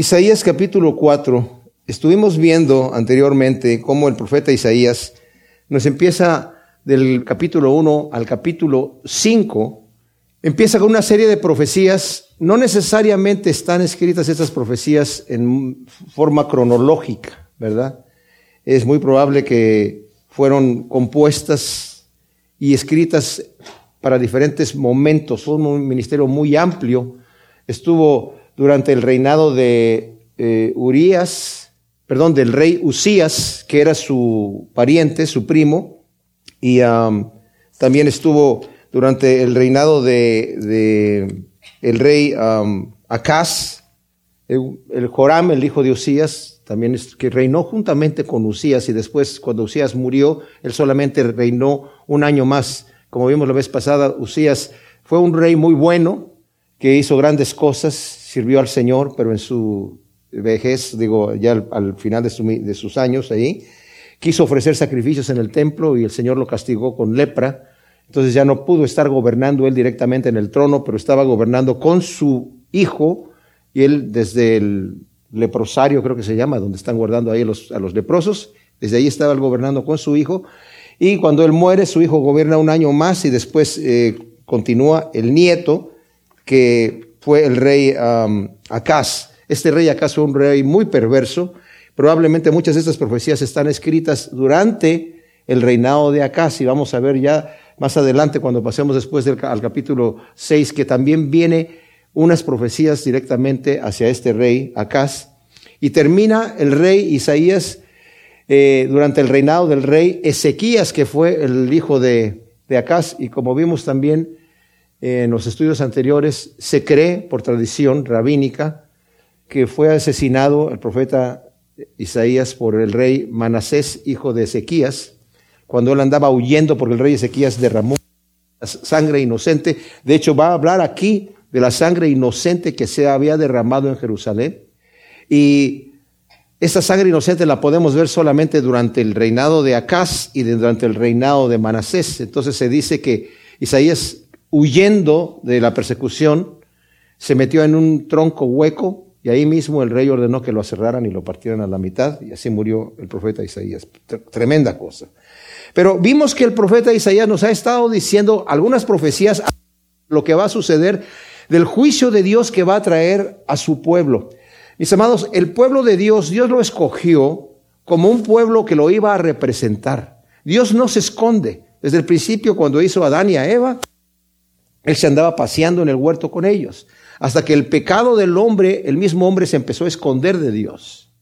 Isaías capítulo 4. Estuvimos viendo anteriormente cómo el profeta Isaías nos empieza del capítulo 1 al capítulo 5, empieza con una serie de profecías. No necesariamente están escritas estas profecías en forma cronológica, ¿verdad? Es muy probable que fueron compuestas y escritas para diferentes momentos. Fue un ministerio muy amplio. Estuvo durante el reinado de eh, Urias, perdón, del rey Usías, que era su pariente, su primo, y también estuvo durante el reinado de, el rey um, Acaz, el, Joram, el hijo de Usías, también que reinó juntamente con Usías y después cuando Usías murió, él solamente reinó un año más. Como vimos la vez pasada, Usías fue un rey muy bueno, que hizo grandes cosas, sirvió al Señor, pero en su vejez, digo, ya al, final de, sus años ahí, quiso ofrecer sacrificios en el templo y el Señor lo castigó con lepra. Entonces ya no pudo estar gobernando él directamente en el trono, pero estaba gobernando con su hijo y él desde el leprosario, creo que se llama, donde están guardando ahí a los, leprosos, desde ahí estaba gobernando con su hijo. Y cuando él muere, su hijo gobierna un año más y después eh, continúa el nieto, que fue el rey um, Acaz. Este rey Acaz fue un rey muy perverso, Probablemente muchas de estas profecías están escritas durante el reinado de Acaz y vamos a ver ya más adelante cuando pasemos después del, al capítulo 6 que también viene unas profecías directamente hacia este rey Acaz. Y termina el rey Isaías eh, durante el reinado del rey Ezequías que fue el hijo de, de Acaz. Y como vimos también en los estudios anteriores se cree por tradición rabínica que fue asesinado el profeta Isaías por el rey Manasés, hijo de Ezequías, cuando él andaba huyendo porque el rey Ezequías derramó sangre inocente. De hecho, va a hablar aquí de la sangre inocente que se había derramado en Jerusalén. Y esta sangre inocente la podemos ver solamente durante el reinado de Acaz y durante el reinado de Manasés. Entonces se dice que Isaías, huyendo de la persecución, se metió en un tronco hueco y ahí mismo el rey ordenó que lo cerraran y lo partieran a la mitad, y así murió el profeta Isaías. Tremenda cosa. Pero vimos que el profeta Isaías nos ha estado diciendo algunas profecías lo que va a suceder del juicio de Dios que va a traer a su pueblo. Mis amados, el pueblo de Dios, Dios lo escogió como un pueblo que lo iba a representar. Dios no se esconde. Desde el principio, cuando hizo a Adán y a Eva, Él se andaba paseando en el huerto con ellos hasta que el pecado del hombre, el mismo hombre se empezó a esconder de Dios.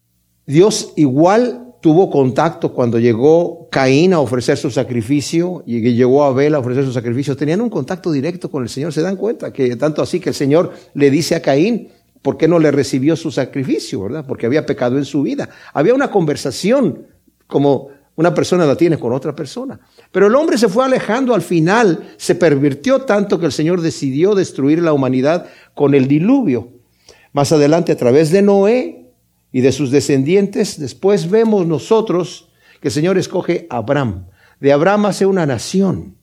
Dios igual tuvo contacto cuando llegó Caín a ofrecer su sacrificio y llegó Abel a ofrecer su sacrificio. Tenían un contacto directo con el Señor. Se dan cuenta que tanto así que el Señor le dice a Caín, ¿por qué no le recibió su sacrificio? ¿Verdad? Porque había pecado en su vida. Había una conversación como una persona la tiene con otra persona. Pero el hombre se fue alejando al final, se pervirtió tanto que el Señor decidió destruir la humanidad con el diluvio. Más adelante, a través de Noé y de sus descendientes, después vemos nosotros que el Señor escoge a Abraham. De Abraham hace una nación.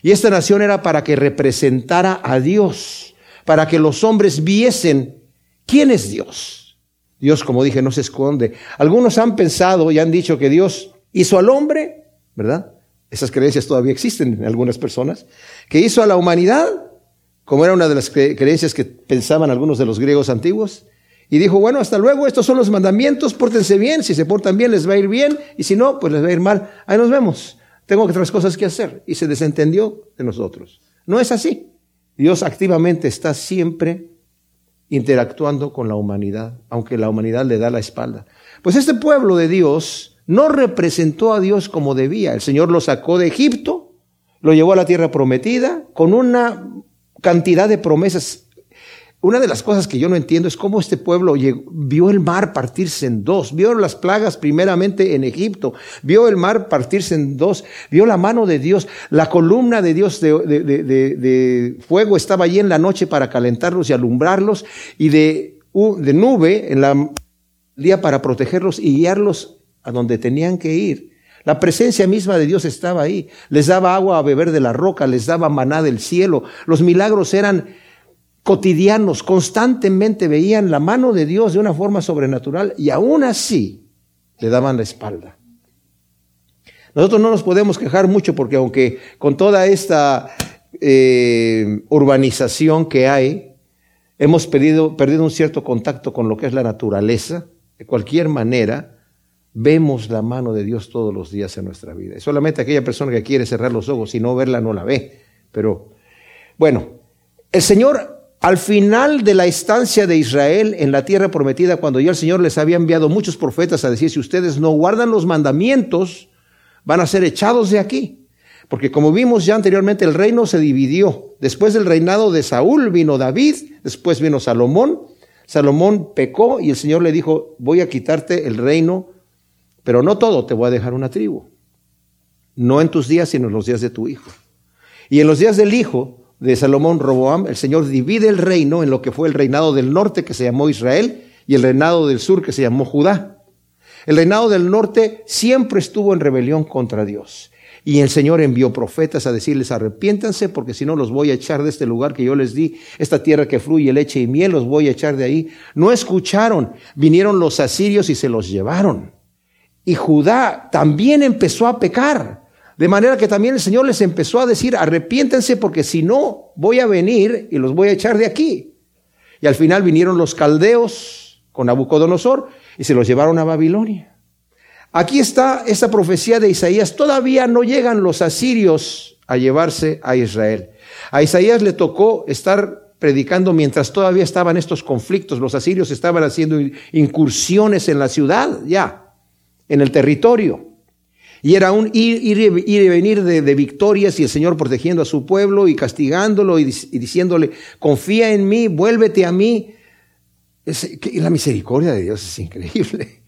Y esta nación era para que representara a Dios, para que los hombres viesen quién es Dios. Dios, como dije, no se esconde. Algunos han pensado y han dicho que Dios hizo al hombre, ¿verdad? Esas creencias todavía existen en algunas personas, que hizo a la humanidad, como era una de las creencias que pensaban algunos de los griegos antiguos, y dijo, bueno, hasta luego, estos son los mandamientos, pórtense bien, si se portan bien les va a ir bien, y si no, pues les va a ir mal, ahí nos vemos, tengo otras cosas que hacer, y se desentendió de nosotros. No es así. Dios activamente está siempre interactuando con la humanidad, aunque la humanidad le da la espalda. Pues este pueblo de Dios, no representó a Dios como debía. El Señor lo sacó de Egipto, lo llevó a la tierra prometida con una cantidad de promesas. Una de las cosas que yo no entiendo es cómo este pueblo vio el mar partirse en dos, vio las plagas primeramente en Egipto, vio el mar partirse en dos, vio la mano de Dios, la columna de Dios de, de fuego estaba allí en la noche para calentarlos y alumbrarlos, y de, nube en la día para protegerlos y guiarlos a donde tenían que ir. La presencia misma de Dios estaba ahí. Les daba agua a beber de la roca, les daba maná del cielo. Los milagros eran cotidianos constantemente veían la mano de Dios de una forma sobrenatural y aún así le daban la espalda. Nosotros no nos podemos quejar mucho porque aunque con toda esta eh, urbanización que hay, hemos perdido, perdido un cierto contacto con lo que es la naturaleza, de cualquier manera, vemos la mano de Dios todos los días en nuestra vida. Y solamente aquella persona que quiere cerrar los ojos y no verla no la ve. Pero bueno, el Señor al final de la estancia de Israel en la tierra prometida, cuando ya el Señor les había enviado muchos profetas a decir, si ustedes no guardan los mandamientos, van a ser echados de aquí. Porque como vimos ya anteriormente, el reino se dividió. Después del reinado de Saúl vino David, después vino Salomón. Salomón pecó y el Señor le dijo, voy a quitarte el reino, pero no todo, te voy a dejar una tribu. No en tus días, sino en los días de tu hijo. Y en los días del hijo de Salomón Roboam, el Señor divide el reino en lo que fue el reinado del norte que se llamó Israel y el reinado del sur que se llamó Judá. El reinado del norte siempre estuvo en rebelión contra Dios. Y el Señor envió profetas a decirles, arrepiéntanse porque si no los voy a echar de este lugar que yo les di, esta tierra que fluye leche y miel, los voy a echar de ahí. No escucharon, vinieron los asirios y se los llevaron. Y Judá también empezó a pecar. De manera que también el Señor les empezó a decir, arrepiéntense porque si no, voy a venir y los voy a echar de aquí. Y al final vinieron los caldeos con Nabucodonosor y se los llevaron a Babilonia. Aquí está esta profecía de Isaías. Todavía no llegan los asirios a llevarse a Israel. A Isaías le tocó estar predicando mientras todavía estaban estos conflictos. Los asirios estaban haciendo incursiones en la ciudad, ya, en el territorio. Y era un ir, y venir de, victorias y el Señor protegiendo a su pueblo y castigándolo y, diciéndole, confía en mí, vuélvete a mí. La misericordia de Dios es increíble.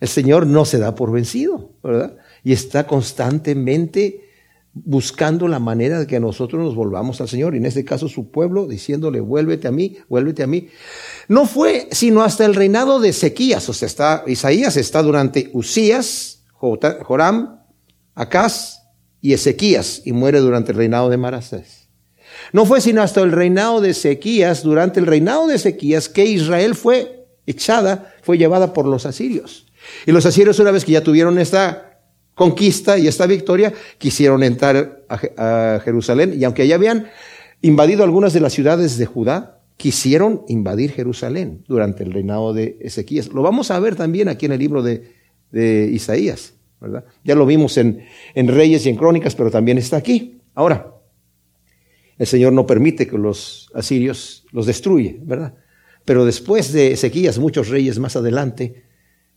El Señor no se da por vencido, ¿verdad? Y está constantemente buscando la manera de que nosotros nos volvamos al Señor. Y en este caso su pueblo diciéndole, vuélvete a mí, vuélvete a mí. No fue sino hasta el reinado de Ezequías. O sea, está, Isaías está durante Usías, Joram, Acaz y Ezequías y muere durante el reinado de Marasés. No fue sino hasta el reinado de Ezequías, durante el reinado de Ezequías, que Israel fue echada, fue llevada por los asirios. Y los asirios, una vez que ya tuvieron esta conquista y esta victoria, quisieron entrar a, Jerusalén. Y aunque ya habían invadido algunas de las ciudades de Judá, quisieron invadir Jerusalén durante el reinado de Ezequías. Lo vamos a ver también aquí en el libro de, Isaías, ¿verdad? Ya lo vimos en, en Reyes y en Crónicas, pero también está aquí. Ahora, el Señor no permite que los asirios los destruye, ¿verdad? Pero después de Ezequías, muchos reyes más adelante,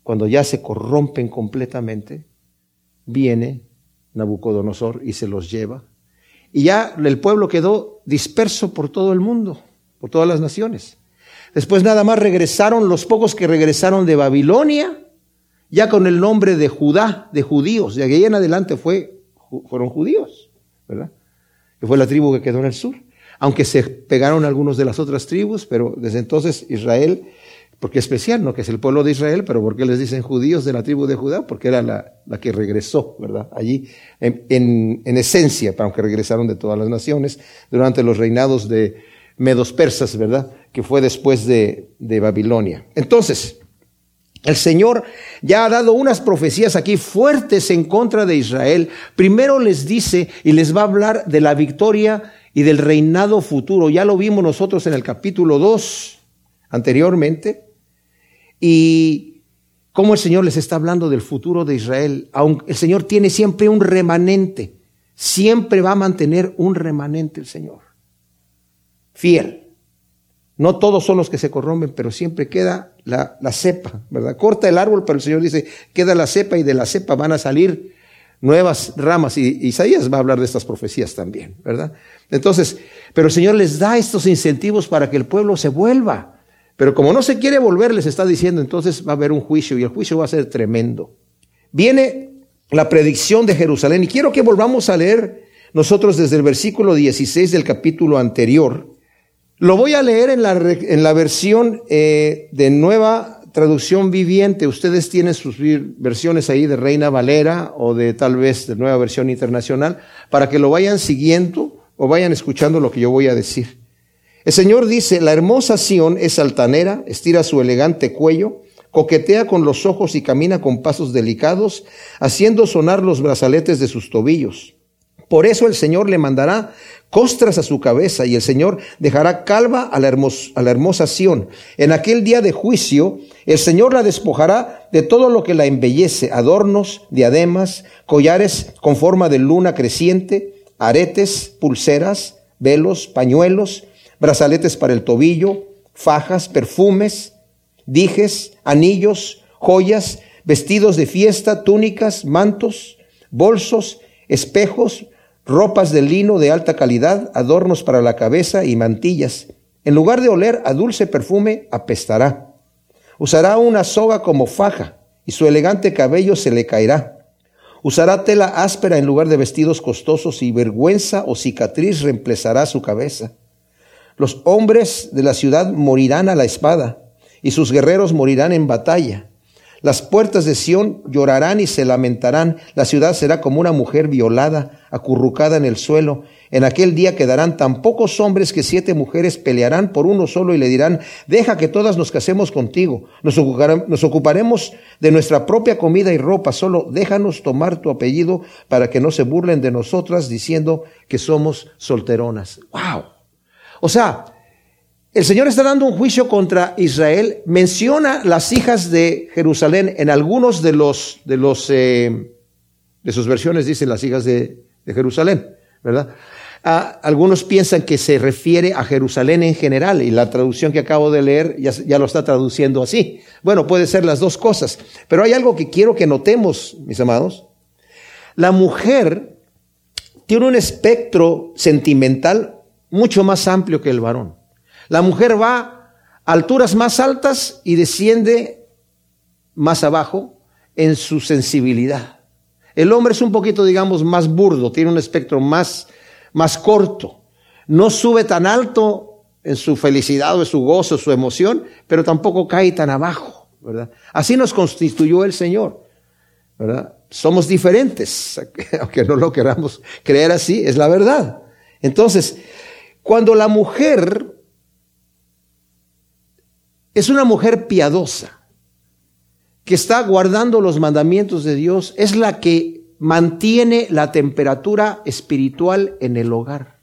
cuando ya se corrompen completamente, viene Nabucodonosor y se los lleva. Y ya el pueblo quedó disperso por todo el mundo, por todas las naciones. Después nada más regresaron los pocos que regresaron de Babilonia, ya con el nombre de Judá, de judíos. De ahí en adelante fue, fueron judíos, ¿verdad? que fue la tribu que quedó en el sur. Aunque se pegaron algunos de las otras tribus, pero desde entonces Israel, porque es especial, ¿no? Que es el pueblo de Israel, pero ¿por qué les dicen judíos de la tribu de Judá? Porque era la, la que regresó, ¿verdad? Allí, en, en, en esencia, aunque regresaron de todas las naciones, durante los reinados de medos persas, ¿verdad? Que fue después de, de Babilonia. Entonces, el Señor ya ha dado unas profecías aquí fuertes en contra de Israel. Primero les dice y les va a hablar de la victoria y del reinado futuro. Ya lo vimos nosotros en el capítulo 2 anteriormente. Y cómo el Señor les está hablando del futuro de Israel. Aunque el Señor tiene siempre un remanente. Siempre va a mantener un remanente el Señor. Fiel. No todos son los que se corrompen, pero siempre queda la, cepa, ¿verdad? Corta el árbol, pero el Señor dice, queda la cepa y de la cepa van a salir nuevas ramas. Y Isaías va a hablar de estas profecías también, ¿verdad? Entonces, pero el Señor les da estos incentivos para que el pueblo se vuelva. Pero como no se quiere volver, les está diciendo, entonces va a haber un juicio y el juicio va a ser tremendo. Viene la predicción de Jerusalén y quiero que volvamos a leer nosotros desde el versículo 16 del capítulo anterior lo voy a leer en la, en la versión eh, de nueva traducción viviente. Ustedes tienen sus versiones ahí de Reina Valera o de tal vez de nueva versión internacional para que lo vayan siguiendo o vayan escuchando lo que yo voy a decir. El Señor dice, la hermosa Sión es altanera, estira su elegante cuello, coquetea con los ojos y camina con pasos delicados, haciendo sonar los brazaletes de sus tobillos. Por eso el Señor le mandará costras a su cabeza y el Señor dejará calva a la, hermosa Sión. En aquel día de juicio, el Señor la despojará de todo lo que la embellece, adornos, diademas, collares con forma de luna creciente, aretes, pulseras, velos, pañuelos, brazaletes para el tobillo, fajas, perfumes, dijes, anillos, joyas, vestidos de fiesta, túnicas, mantos, bolsos, espejos, ropas de lino de alta calidad, adornos para la cabeza y mantillas. En lugar de oler a dulce perfume, apestará. Usará una soga como faja y su elegante cabello se le caerá. Usará tela áspera en lugar de vestidos costosos y vergüenza o cicatriz reemplazará su cabeza. Los hombres de la ciudad morirán a la espada y sus guerreros morirán en batalla. Las puertas de Sión llorarán y se lamentarán. La ciudad será como una mujer violada, acurrucada en el suelo. En aquel día quedarán tan pocos hombres que siete mujeres pelearán por uno solo y le dirán, deja que todas nos casemos contigo. Nos, ocuparemos de nuestra propia comida y ropa. Solo déjanos tomar tu apellido para que no se burlen de nosotras diciendo que somos solteronas. ¡Wow! O sea, el Señor está dando un juicio contra Israel, menciona las hijas de Jerusalén en algunos de los de eh, sus versiones dicen las hijas de, Jerusalén, ¿verdad? Ah, algunos piensan que se refiere a Jerusalén en general y la traducción que acabo de leer ya, ya lo está traduciendo así. Bueno, puede ser las dos cosas, pero hay algo que quiero que notemos, mis amados. La mujer tiene un espectro sentimental mucho más amplio que el varón. La mujer va a alturas más altas y desciende más abajo en su sensibilidad. El hombre es un poquito, digamos, más burdo, tiene un espectro más, más corto. No sube tan alto en su felicidad o en su gozo, su emoción, pero tampoco cae tan abajo, ¿verdad? Así nos constituyó el Señor, ¿verdad? Somos diferentes, aunque no lo queramos creer así, es la verdad. Entonces, cuando la mujer es una mujer piadosa, que está guardando los mandamientos de Dios, es la que mantiene la temperatura espiritual en el hogar.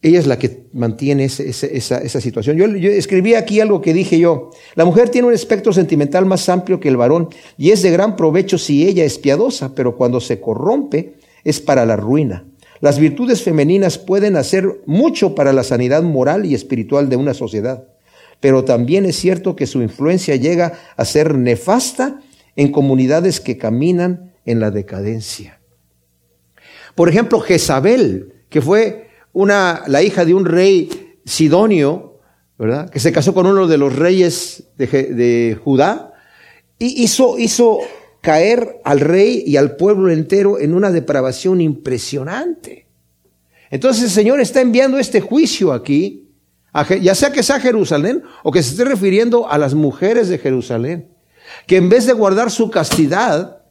Ella es la que mantiene esa, situación. Yo, yo, escribí aquí algo que dije yo. La mujer tiene un espectro sentimental más amplio que el varón y es de gran provecho si ella es piadosa, pero cuando se corrompe es para la ruina. Las virtudes femeninas pueden hacer mucho para la sanidad moral y espiritual de una sociedad, pero también es cierto que su influencia llega a ser nefasta en comunidades que caminan en la decadencia. Por ejemplo, Jezabel, que fue una, la hija de un rey sidonio, ¿verdad? Que se casó con uno de los reyes de, de Judá, y hizo, hizo caer al rey y al pueblo entero en una depravación impresionante. Entonces el Señor está enviando este juicio aquí, ya sea que sea Jerusalén o que se esté refiriendo a las mujeres de Jerusalén, que en vez de guardar su castidad,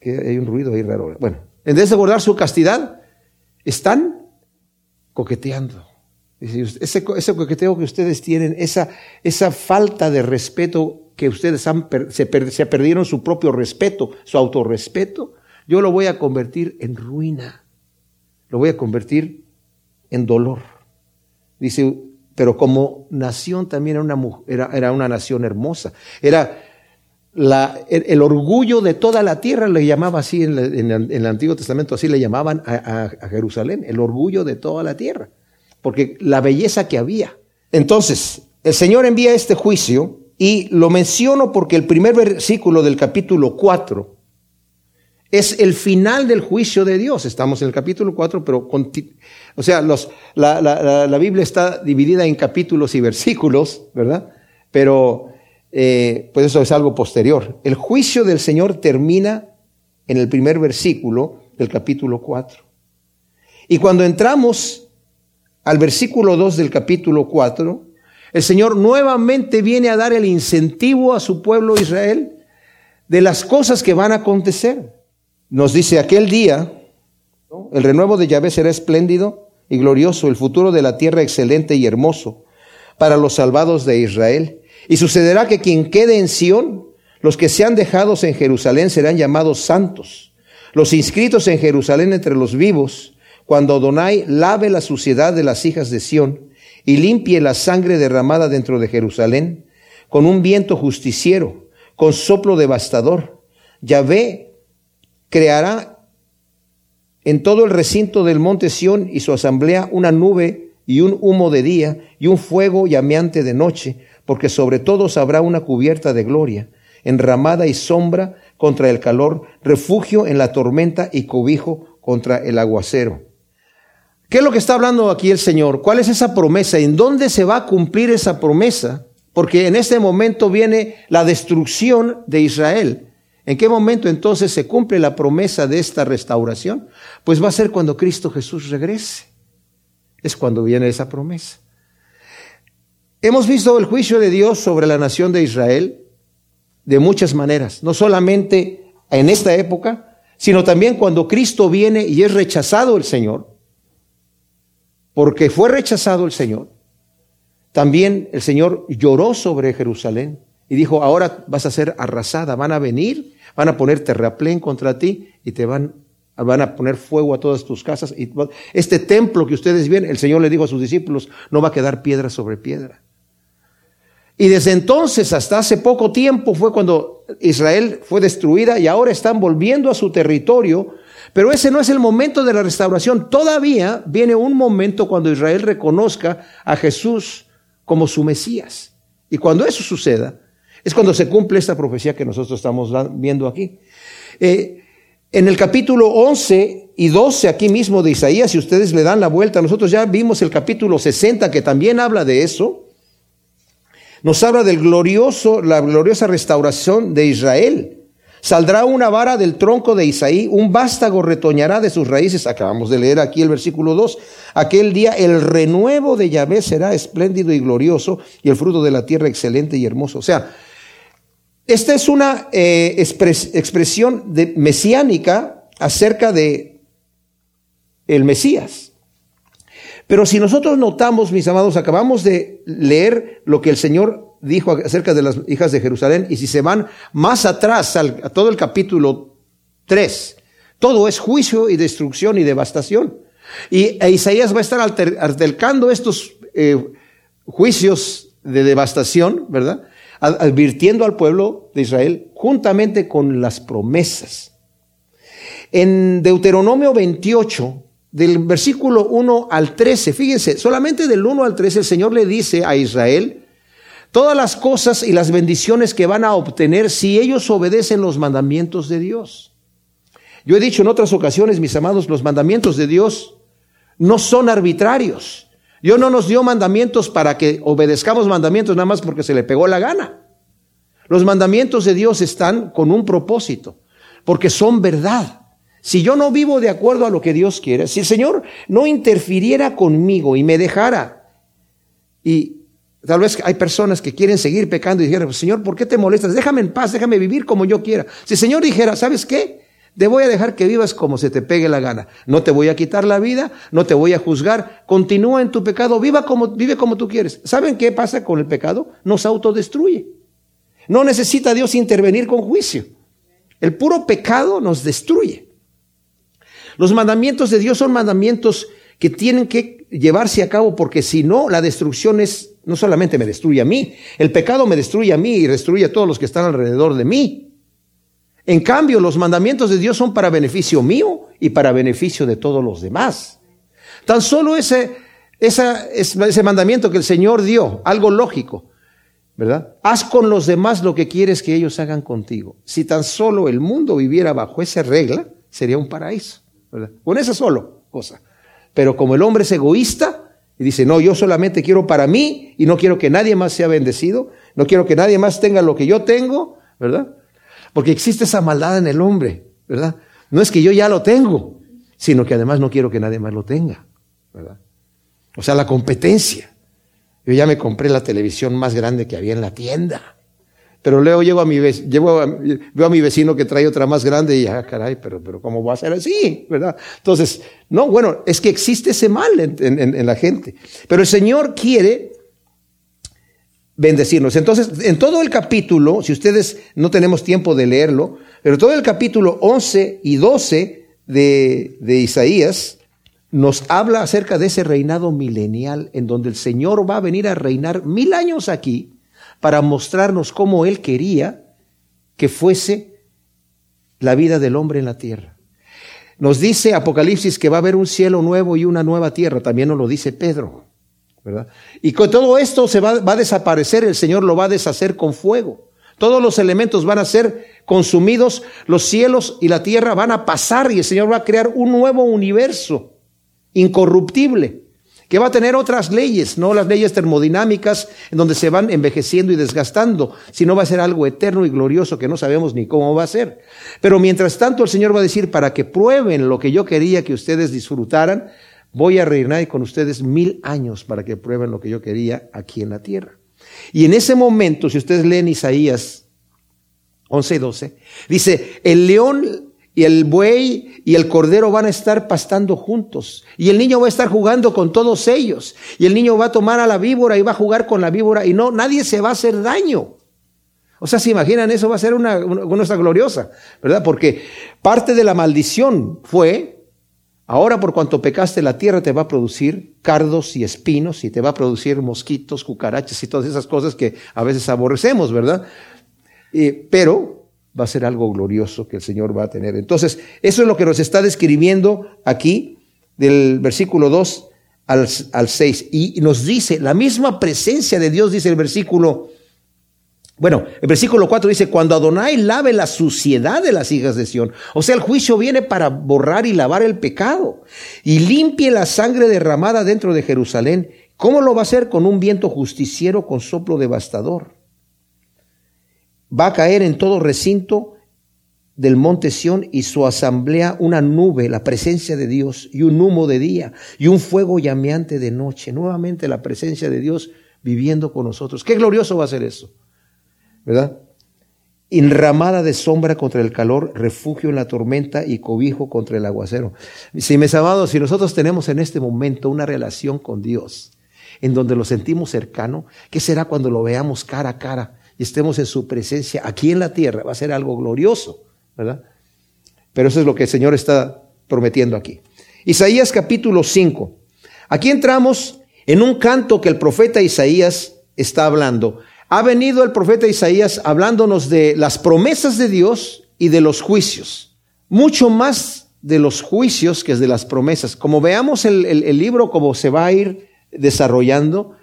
que hay un ruido ahí raro, bueno, en vez de guardar su castidad, están coqueteando. Ese, ese coqueteo que ustedes tienen, esa, esa falta de respeto que ustedes han, se, se perdieron su propio respeto, su autorrespeto, yo lo voy a convertir en ruina, lo voy a convertir en dolor. Dice, pero como nación también era una, era, era una nación hermosa, era la, el, orgullo de toda la tierra, le llamaba así en, el Antiguo Testamento, así le llamaban a Jerusalén, el orgullo de toda la tierra, porque la belleza que había. Entonces, el Señor envía este juicio y lo menciono porque el primer versículo del capítulo 4 es el final del juicio de Dios. Estamos en el capítulo 4, pero, o sea, la, Biblia está dividida en capítulos y versículos, ¿verdad? Pero, eh, pues eso es algo posterior. El juicio del Señor termina en el primer versículo del capítulo 4. Y cuando entramos al versículo 2 del capítulo 4, el Señor nuevamente viene a dar el incentivo a su pueblo Israel de las cosas que van a acontecer. Nos dice aquel día, el renuevo de Yahvé será espléndido, y glorioso, el futuro de la tierra excelente y hermoso para los salvados de Israel. Y sucederá que quien quede en Sión, los que sean dejados en Jerusalén serán llamados santos. Los inscritos en Jerusalén entre los vivos, cuando Adonai lave la suciedad de las hijas de Sión y limpie la sangre derramada dentro de Jerusalén, con un viento justiciero, con soplo devastador. Yahvé creará en todo el recinto del monte Sión y su asamblea una nube y un humo de día y un fuego llameante de noche, porque sobre todos habrá una cubierta de gloria, enramada y sombra contra el calor, refugio en la tormenta y cobijo contra el aguacero. ¿Qué es lo que está hablando aquí el Señor? ¿Cuál es esa promesa? ¿En dónde se va a cumplir esa promesa? Porque en este momento viene la destrucción de Israel. ¿En qué momento entonces se cumple la promesa de esta restauración? Pues va a ser cuando Cristo Jesús regrese. Es cuando viene esa promesa. Hemos visto el juicio de Dios sobre la nación de Israel de muchas maneras, no solamente en esta época, sino también cuando Cristo viene y es rechazado el Señor, porque fue rechazado el Señor. También el Señor lloró sobre Jerusalén y dijo, ahora vas a ser arrasada, van a venir, van a poner terraplén contra ti y te van, a poner fuego a todas tus casas. Y este templo que ustedes ven, el Señor le dijo a sus discípulos, no va a quedar piedra sobre piedra. Y desde entonces hasta hace poco tiempo fue cuando Israel fue destruida y ahora están volviendo a su territorio. Pero ese no es el momento de la restauración. Todavía viene un momento cuando Israel reconozca a Jesús como su Mesías. Y cuando eso suceda, es cuando se cumple esta profecía que nosotros estamos viendo aquí. Eh, en el capítulo 11 y 12 aquí mismo de Isaías, si ustedes le dan la vuelta, nosotros ya vimos el capítulo 60 que también habla de eso. Nos habla del glorioso, la gloriosa restauración de Israel. Saldrá una vara del tronco de Isaí, un vástago retoñará de sus raíces. Acabamos de leer aquí el versículo 2. Aquel día el renuevo de Yahvé será espléndido y glorioso y el fruto de la tierra excelente y hermoso. O sea, esta es una eh, expresión de, mesiánica acerca de el Mesías. Pero si nosotros notamos, mis amados, acabamos de leer lo que el Señor dijo acerca de las hijas de Jerusalén, y si se van más atrás a todo el capítulo 3, todo es juicio y destrucción y devastación. Y e Isaías va a estar altercando estos eh, juicios de devastación, ¿verdad? advirtiendo al pueblo de Israel juntamente con las promesas. En Deuteronomio 28, del versículo 1 al 13, fíjense, solamente del 1 al 13 el Señor le dice a Israel todas las cosas y las bendiciones que van a obtener si ellos obedecen los mandamientos de Dios. Yo he dicho en otras ocasiones, mis amados, los mandamientos de Dios no son arbitrarios. Dios no nos dio mandamientos para que obedezcamos mandamientos nada más porque se le pegó la gana. Los mandamientos de Dios están con un propósito, porque son verdad. Si yo no vivo de acuerdo a lo que Dios quiere, si el Señor no interfiriera conmigo y me dejara, y tal vez hay personas que quieren seguir pecando y dijeran, Señor, ¿por qué te molestas? Déjame en paz, déjame vivir como yo quiera. Si el Señor dijera, ¿sabes qué? Te voy a dejar que vivas como se te pegue la gana. No te voy a quitar la vida, no te voy a juzgar. Continúa en tu pecado, viva como, vive como tú quieres. ¿Saben qué pasa con el pecado? Nos autodestruye. No necesita Dios intervenir con juicio. El puro pecado nos destruye. Los mandamientos de Dios son mandamientos que tienen que llevarse a cabo porque si no, la destrucción es, no solamente me destruye a mí, el pecado me destruye a mí y destruye a todos los que están alrededor de mí. En cambio, los mandamientos de Dios son para beneficio mío y para beneficio de todos los demás. Tan solo ese, ese mandamiento que el Señor dio, algo lógico, ¿verdad? Haz con los demás lo que quieres que ellos hagan contigo. Si tan solo el mundo viviera bajo esa regla, sería un paraíso, ¿verdad? Con esa solo cosa. Pero como el hombre es egoísta y dice, no, yo solamente quiero para mí y no quiero que nadie más sea bendecido, no quiero que nadie más tenga lo que yo tengo, ¿verdad? Porque existe esa maldad en el hombre, ¿verdad? No es que yo ya lo tengo, sino que además no quiero que nadie más lo tenga, ¿verdad? O sea, la competencia. Yo ya me compré la televisión más grande que había en la tienda. Pero luego llego a mi llevo veo a mi vecino que trae otra más grande y, ah, caray, pero, pero ¿cómo va a ser así? ¿Verdad? Entonces, no, bueno, es que existe ese mal en, la gente. Pero el Señor quiere bendecirnos. Entonces, en todo el capítulo, si ustedes no tenemos tiempo de leerlo, pero todo el capítulo 11 y 12 de, de Isaías nos habla acerca de ese reinado milenial en donde el Señor va a venir a reinar mil años aquí para mostrarnos cómo Él quería que fuese la vida del hombre en la tierra. Nos dice Apocalipsis que va a haber un cielo nuevo y una nueva tierra, también nos lo dice Pedro, ¿verdad? Y con todo esto se va, va a desaparecer, el Señor lo va a deshacer con fuego. Todos los elementos van a ser consumidos, los cielos y la tierra van a pasar y el Señor va a crear un nuevo universo incorruptible que va a tener otras leyes, no las leyes termodinámicas en donde se van envejeciendo y desgastando, sino va a ser algo eterno y glorioso que no sabemos ni cómo va a ser. Pero mientras tanto el Señor va a decir, para que prueben lo que yo quería que ustedes disfrutaran, voy a reinar con ustedes mil años para que prueben lo que yo quería aquí en la tierra. Y en ese momento, si ustedes leen Isaías 11 y 12, dice, el león y el buey y el cordero van a estar pastando juntos. Y el niño va a estar jugando con todos ellos. Y el niño va a tomar a la víbora y va a jugar con la víbora. Y no, nadie se va a hacer daño. O sea, se imaginan, eso va a ser una, cosa gloriosa, ¿verdad? Porque parte de la maldición fue, ahora por cuanto pecaste la tierra te va a producir cardos y espinos y te va a producir mosquitos, cucarachas y todas esas cosas que a veces aborrecemos, ¿verdad? pero va a ser algo glorioso que el Señor va a tener. Entonces, eso es lo que nos está describiendo aquí del versículo 2 al, al 6. Y nos dice, la misma presencia de Dios, dice el versículo, bueno, el versículo 4 dice, cuando Adonai lave la suciedad de las hijas de Sión. O sea, el juicio viene para borrar y lavar el pecado y limpie la sangre derramada dentro de Jerusalén. ¿Cómo lo va a hacer? Con un viento justiciero, con soplo devastador va a caer en todo recinto del monte Sión y su asamblea una nube, la presencia de Dios, y un humo de día, y un fuego llameante de noche. Nuevamente la presencia de Dios viviendo con nosotros. Qué glorioso va a ser eso, ¿verdad? Enramada de sombra contra el calor, refugio en la tormenta y cobijo contra el aguacero. Si mis amados, si nosotros tenemos en este momento una relación con Dios, en donde lo sentimos cercano, ¿qué será cuando lo veamos cara a cara? Y estemos en su presencia aquí en la tierra, va a ser algo glorioso, ¿verdad? Pero eso es lo que el Señor está prometiendo aquí. Isaías capítulo 5. Aquí entramos en un canto que el profeta Isaías está hablando. Ha venido el profeta Isaías hablándonos de las promesas de Dios y de los juicios. Mucho más de los juicios que de las promesas. Como veamos el, el libro, como se va a ir desarrollando,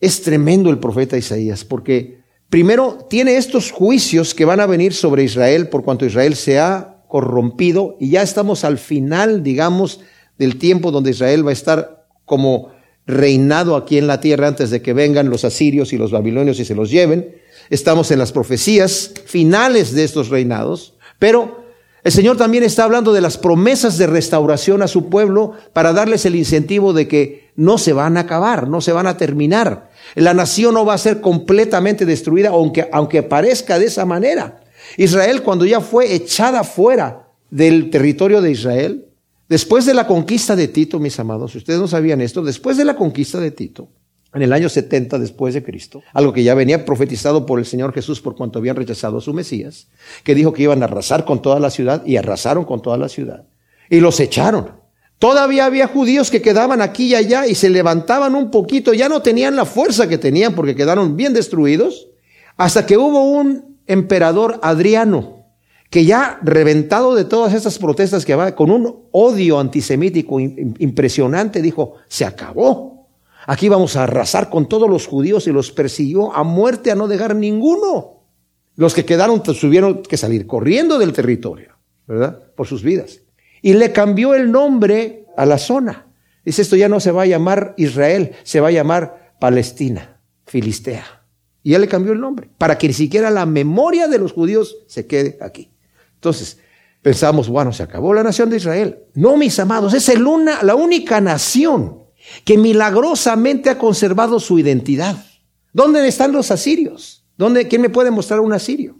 es tremendo el profeta Isaías, porque Primero, tiene estos juicios que van a venir sobre Israel por cuanto Israel se ha corrompido y ya estamos al final, digamos, del tiempo donde Israel va a estar como reinado aquí en la tierra antes de que vengan los asirios y los babilonios y se los lleven. Estamos en las profecías finales de estos reinados, pero el Señor también está hablando de las promesas de restauración a su pueblo para darles el incentivo de que no se van a acabar, no se van a terminar. La nación no va a ser completamente destruida, aunque, aunque parezca de esa manera. Israel, cuando ya fue echada fuera del territorio de Israel, después de la conquista de Tito, mis amados, ustedes no sabían esto, después de la conquista de Tito, en el año 70 después de Cristo, algo que ya venía profetizado por el Señor Jesús por cuanto habían rechazado a su Mesías, que dijo que iban a arrasar con toda la ciudad y arrasaron con toda la ciudad. Y los echaron. Todavía había judíos que quedaban aquí y allá y se levantaban un poquito, ya no tenían la fuerza que tenían porque quedaron bien destruidos, hasta que hubo un emperador Adriano, que ya reventado de todas estas protestas que va, con un odio antisemítico impresionante, dijo, se acabó. Aquí vamos a arrasar con todos los judíos y los persiguió a muerte a no dejar ninguno. Los que quedaron tuvieron que salir corriendo del territorio, ¿verdad? Por sus vidas y le cambió el nombre a la zona. Dice, esto ya no se va a llamar Israel, se va a llamar Palestina, Filistea. Y él le cambió el nombre, para que ni siquiera la memoria de los judíos se quede aquí. Entonces, pensamos, bueno, se acabó la nación de Israel. No, mis amados, es el una, la única nación que milagrosamente ha conservado su identidad. ¿Dónde están los asirios? ¿Dónde, ¿Quién me puede mostrar un asirio?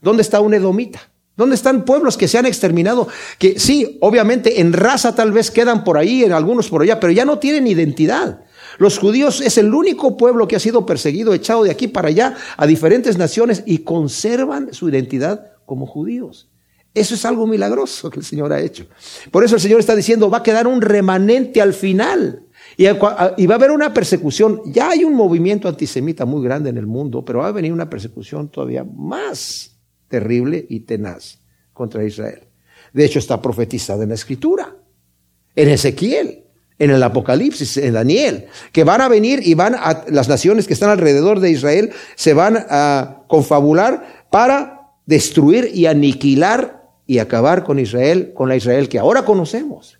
¿Dónde está un edomita? ¿Dónde están pueblos que se han exterminado? Que sí, obviamente en raza tal vez quedan por ahí, en algunos por allá, pero ya no tienen identidad. Los judíos es el único pueblo que ha sido perseguido, echado de aquí para allá a diferentes naciones y conservan su identidad como judíos. Eso es algo milagroso que el Señor ha hecho. Por eso el Señor está diciendo, va a quedar un remanente al final. Y, va a haber una persecución. Ya hay un movimiento antisemita muy grande en el mundo, pero va a venir una persecución todavía más terrible y tenaz contra Israel. De hecho, está profetizada en la Escritura, en Ezequiel, en el Apocalipsis, en Daniel, que van a venir y van a las naciones que están alrededor de Israel, se van a confabular para destruir y aniquilar y acabar con Israel, con la Israel que ahora conocemos.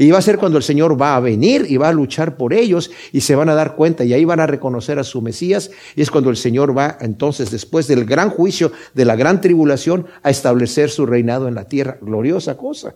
Y va a ser cuando el Señor va a venir y va a luchar por ellos y se van a dar cuenta y ahí van a reconocer a su Mesías. Y es cuando el Señor va entonces, después del gran juicio, de la gran tribulación, a establecer su reinado en la tierra. Gloriosa cosa,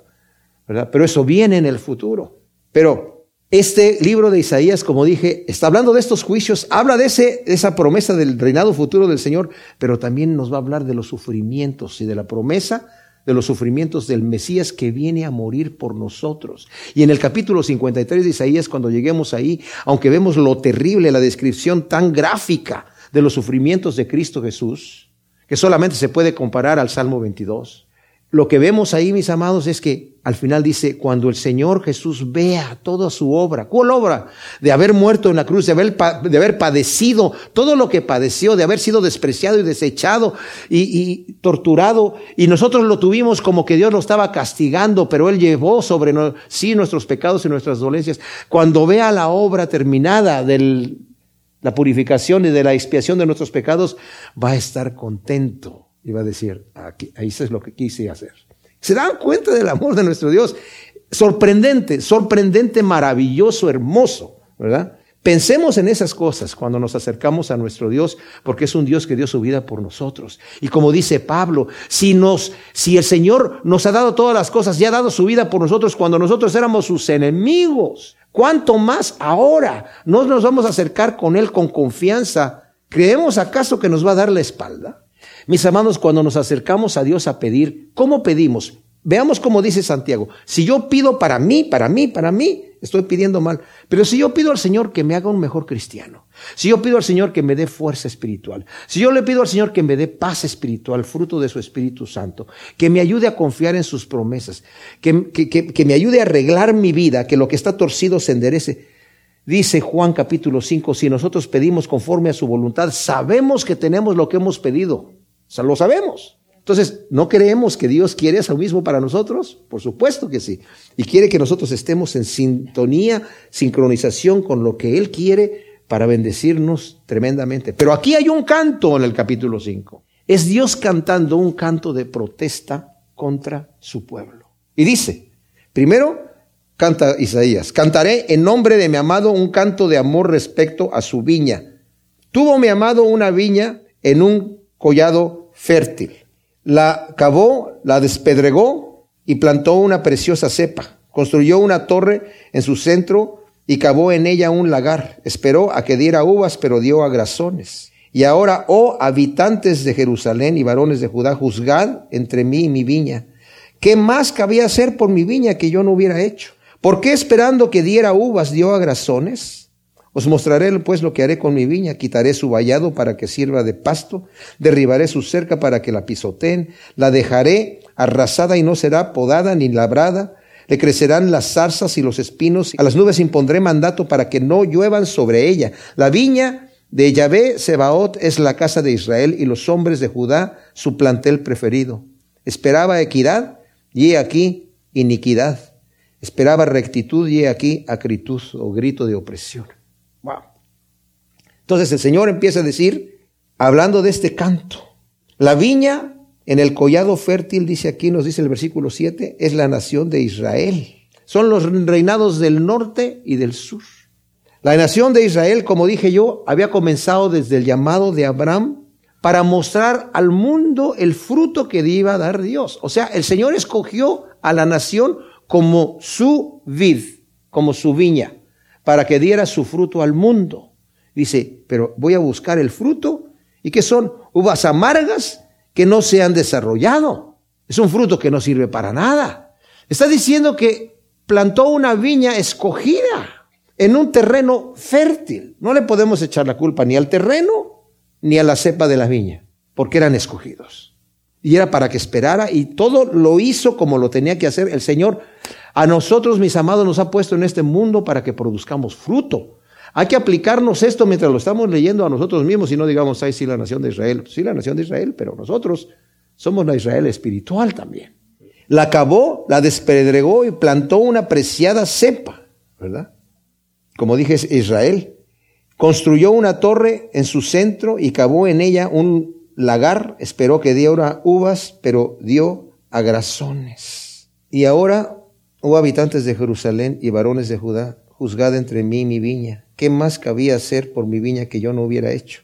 ¿verdad? Pero eso viene en el futuro. Pero este libro de Isaías, como dije, está hablando de estos juicios, habla de, ese, de esa promesa del reinado futuro del Señor, pero también nos va a hablar de los sufrimientos y de la promesa de los sufrimientos del Mesías que viene a morir por nosotros. Y en el capítulo 53 de Isaías, cuando lleguemos ahí, aunque vemos lo terrible, la descripción tan gráfica de los sufrimientos de Cristo Jesús, que solamente se puede comparar al Salmo 22, lo que vemos ahí, mis amados, es que al final dice, cuando el Señor Jesús vea toda su obra, ¿cuál obra? De haber muerto en la cruz, de haber, de haber padecido todo lo que padeció, de haber sido despreciado y desechado y, torturado, y nosotros lo tuvimos como que Dios lo estaba castigando, pero Él llevó sobre sí nuestros pecados y nuestras dolencias. Cuando vea la obra terminada de la purificación y de la expiación de nuestros pecados, va a estar contento y va a decir, aquí, ahí es lo que quise hacer. ¿Se dan cuenta del amor de nuestro Dios? Sorprendente, sorprendente, maravilloso, hermoso, ¿verdad? Pensemos en esas cosas cuando nos acercamos a nuestro Dios, porque es un Dios que dio su vida por nosotros. Y como dice Pablo, si nos, si el Señor nos ha dado todas las cosas y ha dado su vida por nosotros cuando nosotros éramos sus enemigos, ¿cuánto más ahora no nos vamos a acercar con Él con confianza? ¿Creemos acaso que nos va a dar la espalda? Mis amados, cuando nos acercamos a Dios a pedir, ¿cómo pedimos? Veamos cómo dice Santiago. Si yo pido para mí, para mí, para mí, estoy pidiendo mal. Pero si yo pido al Señor que me haga un mejor cristiano, si yo pido al Señor que me dé fuerza espiritual, si yo le pido al Señor que me dé paz espiritual, fruto de su Espíritu Santo, que me ayude a confiar en sus promesas, que, que, que, me ayude a arreglar mi vida, que lo que está torcido se enderece. Dice Juan capítulo 5, si nosotros pedimos conforme a su voluntad, sabemos que tenemos lo que hemos pedido. Sea, lo sabemos. Entonces, ¿no creemos que Dios quiere eso mismo para nosotros? Por supuesto que sí. Y quiere que nosotros estemos en sintonía, sincronización con lo que Él quiere para bendecirnos tremendamente. Pero aquí hay un canto en el capítulo 5. Es Dios cantando un canto de protesta contra su pueblo. Y dice, primero, canta Isaías, cantaré en nombre de mi amado un canto de amor respecto a su viña. Tuvo mi amado una viña en un collado fértil. La cavó, la despedregó y plantó una preciosa cepa. Construyó una torre en su centro y cavó en ella un lagar. Esperó a que diera uvas, pero dio agrazones. Y ahora, oh habitantes de Jerusalén y varones de Judá, juzgad entre mí y mi viña. ¿Qué más cabía hacer por mi viña que yo no hubiera hecho? ¿Por qué esperando que diera uvas dio agrazones? Os mostraré pues lo que haré con mi viña, quitaré su vallado para que sirva de pasto, derribaré su cerca para que la pisoteen, la dejaré arrasada y no será podada ni labrada, le crecerán las zarzas y los espinos, a las nubes impondré mandato para que no lluevan sobre ella. La viña de Yahvé Sebaot es la casa de Israel y los hombres de Judá su plantel preferido. Esperaba equidad y he aquí iniquidad. Esperaba rectitud y he aquí acritud o grito de opresión. Entonces el Señor empieza a decir, hablando de este canto, la viña en el collado fértil, dice aquí, nos dice el versículo 7, es la nación de Israel. Son los reinados del norte y del sur. La nación de Israel, como dije yo, había comenzado desde el llamado de Abraham para mostrar al mundo el fruto que iba a dar Dios. O sea, el Señor escogió a la nación como su vid, como su viña para que diera su fruto al mundo. Dice, pero voy a buscar el fruto ¿Y qué son? Uvas amargas que no se han desarrollado. Es un fruto que no sirve para nada. Está diciendo que plantó una viña escogida en un terreno fértil. No le podemos echar la culpa ni al terreno ni a la cepa de la viña, porque eran escogidos. Y era para que esperara y todo lo hizo como lo tenía que hacer el Señor. A nosotros, mis amados, nos ha puesto en este mundo para que produzcamos fruto. Hay que aplicarnos esto mientras lo estamos leyendo a nosotros mismos y no digamos, ay, sí, la nación de Israel. Sí, la nación de Israel, pero nosotros somos la Israel espiritual también. La acabó, la despedregó y plantó una preciada cepa, ¿verdad? Como dije, es Israel. Construyó una torre en su centro y cavó en ella un lagar. Esperó que diera uvas, pero dio agrazones. Y ahora, oh habitantes de Jerusalén y varones de Judá, juzgad entre mí y mi viña. ¿Qué más cabía hacer por mi viña que yo no hubiera hecho?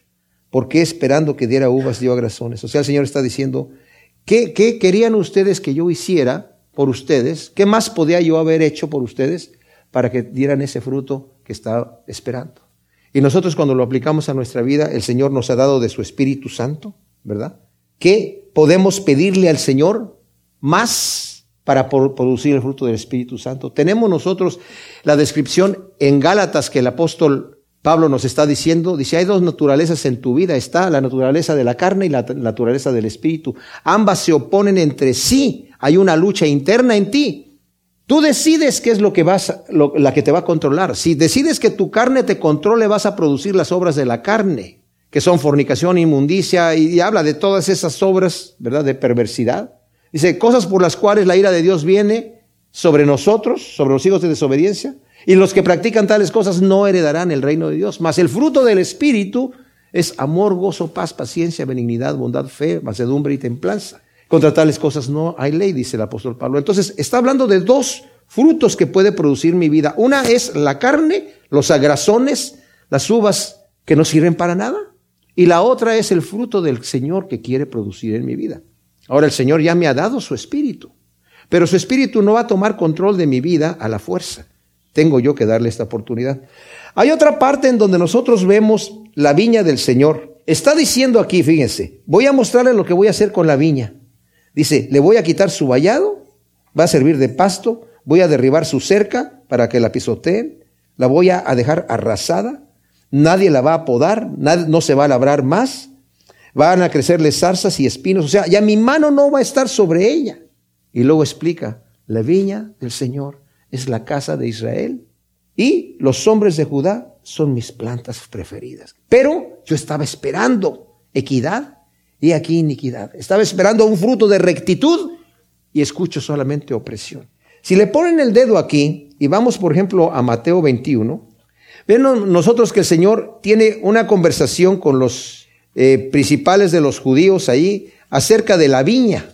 ¿Por qué esperando que diera uvas dio agrazones? O sea, el Señor está diciendo, ¿qué, ¿qué querían ustedes que yo hiciera por ustedes? ¿Qué más podía yo haber hecho por ustedes para que dieran ese fruto que estaba esperando? Y nosotros cuando lo aplicamos a nuestra vida, el Señor nos ha dado de su Espíritu Santo, ¿verdad? ¿Qué podemos pedirle al Señor más para producir el fruto del Espíritu Santo. Tenemos nosotros la descripción en Gálatas que el apóstol Pablo nos está diciendo, dice, hay dos naturalezas en tu vida, está la naturaleza de la carne y la naturaleza del Espíritu. Ambas se oponen entre sí, hay una lucha interna en ti. Tú decides qué es lo que vas, la que te va a controlar. Si decides que tu carne te controle, vas a producir las obras de la carne, que son fornicación, inmundicia, y, habla de todas esas obras, ¿verdad?, de perversidad. Dice, cosas por las cuales la ira de Dios viene sobre nosotros, sobre los hijos de desobediencia, y los que practican tales cosas no heredarán el reino de Dios. Mas el fruto del Espíritu es amor, gozo, paz, paciencia, benignidad, bondad, fe, macedumbre y templanza. Contra tales cosas no hay ley, dice el apóstol Pablo. Entonces, está hablando de dos frutos que puede producir mi vida. Una es la carne, los agrazones, las uvas que no sirven para nada. Y la otra es el fruto del Señor que quiere producir en mi vida. Ahora el Señor ya me ha dado su espíritu, pero su espíritu no va a tomar control de mi vida a la fuerza. Tengo yo que darle esta oportunidad. Hay otra parte en donde nosotros vemos la viña del Señor. Está diciendo aquí, fíjense, voy a mostrarle lo que voy a hacer con la viña. Dice, le voy a quitar su vallado, va a servir de pasto, voy a derribar su cerca para que la pisoteen, la voy a dejar arrasada, nadie la va a podar, no se va a labrar más, van a crecerle zarzas y espinos, o sea, ya mi mano no va a estar sobre ella. Y luego explica, la viña del Señor es la casa de Israel y los hombres de Judá son mis plantas preferidas. Pero yo estaba esperando equidad y aquí iniquidad. Estaba esperando un fruto de rectitud y escucho solamente opresión. Si le ponen el dedo aquí y vamos, por ejemplo, a Mateo 21, ven nosotros que el Señor tiene una conversación con los eh, principales de los judíos ahí acerca de la viña.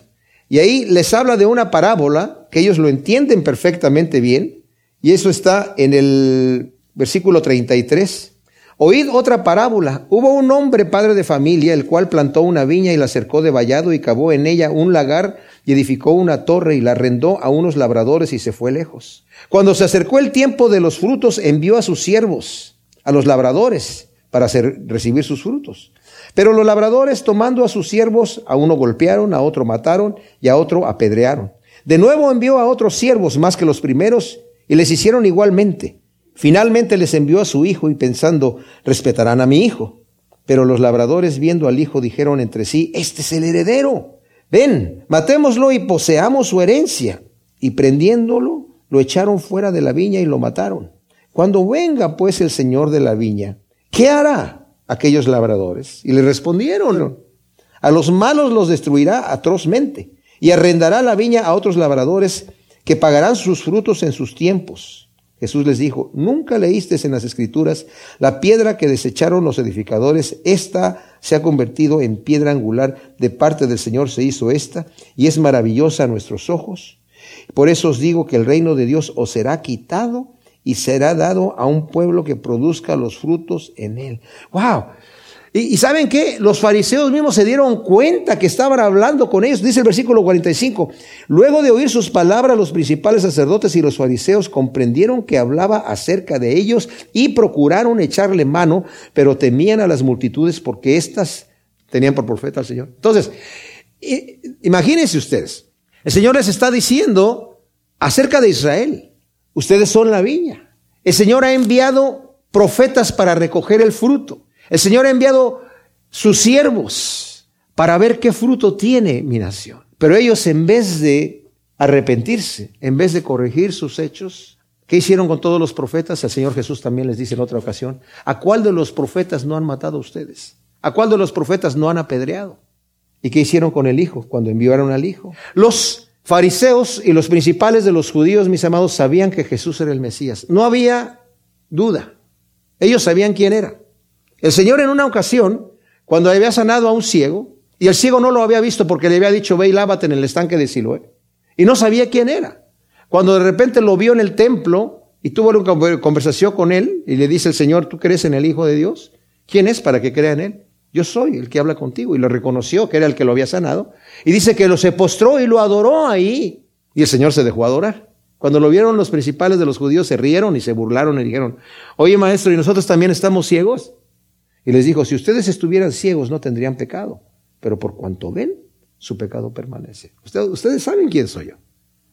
Y ahí les habla de una parábola que ellos lo entienden perfectamente bien. Y eso está en el versículo 33. Oíd otra parábola. Hubo un hombre padre de familia, el cual plantó una viña y la cercó de vallado y cavó en ella un lagar y edificó una torre y la arrendó a unos labradores y se fue lejos. Cuando se acercó el tiempo de los frutos, envió a sus siervos, a los labradores, para hacer, recibir sus frutos. Pero los labradores, tomando a sus siervos, a uno golpearon, a otro mataron y a otro apedrearon. De nuevo envió a otros siervos más que los primeros y les hicieron igualmente. Finalmente les envió a su hijo y pensando, respetarán a mi hijo. Pero los labradores viendo al hijo dijeron entre sí, este es el heredero. Ven, matémoslo y poseamos su herencia. Y prendiéndolo, lo echaron fuera de la viña y lo mataron. Cuando venga pues el señor de la viña, ¿qué hará? aquellos labradores. Y le respondieron, a los malos los destruirá atrozmente y arrendará la viña a otros labradores que pagarán sus frutos en sus tiempos. Jesús les dijo, nunca leíste en las escrituras la piedra que desecharon los edificadores, esta se ha convertido en piedra angular, de parte del Señor se hizo esta, y es maravillosa a nuestros ojos. Por eso os digo que el reino de Dios os será quitado y será dado a un pueblo que produzca los frutos en él. ¡Wow! Y, saben qué? Los fariseos mismos se dieron cuenta que estaban hablando con ellos. Dice el versículo 45. Luego de oír sus palabras, los principales sacerdotes y los fariseos comprendieron que hablaba acerca de ellos y procuraron echarle mano, pero temían a las multitudes porque éstas tenían por profeta al Señor. Entonces, imagínense ustedes, el Señor les está diciendo acerca de Israel, ustedes son la viña. El Señor ha enviado profetas para recoger el fruto. El Señor ha enviado sus siervos para ver qué fruto tiene mi nación. Pero ellos en vez de arrepentirse, en vez de corregir sus hechos, ¿qué hicieron con todos los profetas? El Señor Jesús también les dice en otra ocasión, ¿a cuál de los profetas no han matado ustedes? ¿A cuál de los profetas no han apedreado? ¿Y qué hicieron con el Hijo cuando enviaron al Hijo? Los fariseos y los principales de los judíos, mis amados, sabían que Jesús era el Mesías. No había duda. Ellos sabían quién era. El Señor en una ocasión, cuando había sanado a un ciego, y el ciego no lo había visto porque le había dicho, ve y lávate en el estanque de Siloé. Y no sabía quién era. Cuando de repente lo vio en el templo y tuvo una conversación con él, y le dice el Señor, ¿tú crees en el Hijo de Dios? ¿Quién es para que crea en él? Yo soy el que habla contigo. Y lo reconoció que era el que lo había sanado. Y dice que lo se postró y lo adoró ahí. Y el Señor se dejó adorar. Cuando lo vieron los principales de los judíos se rieron y se burlaron y dijeron, oye maestro, ¿y nosotros también estamos ciegos? Y les dijo, si ustedes estuvieran ciegos no tendrían pecado, pero por cuanto ven, su pecado permanece. Ustedes, saben quién soy yo.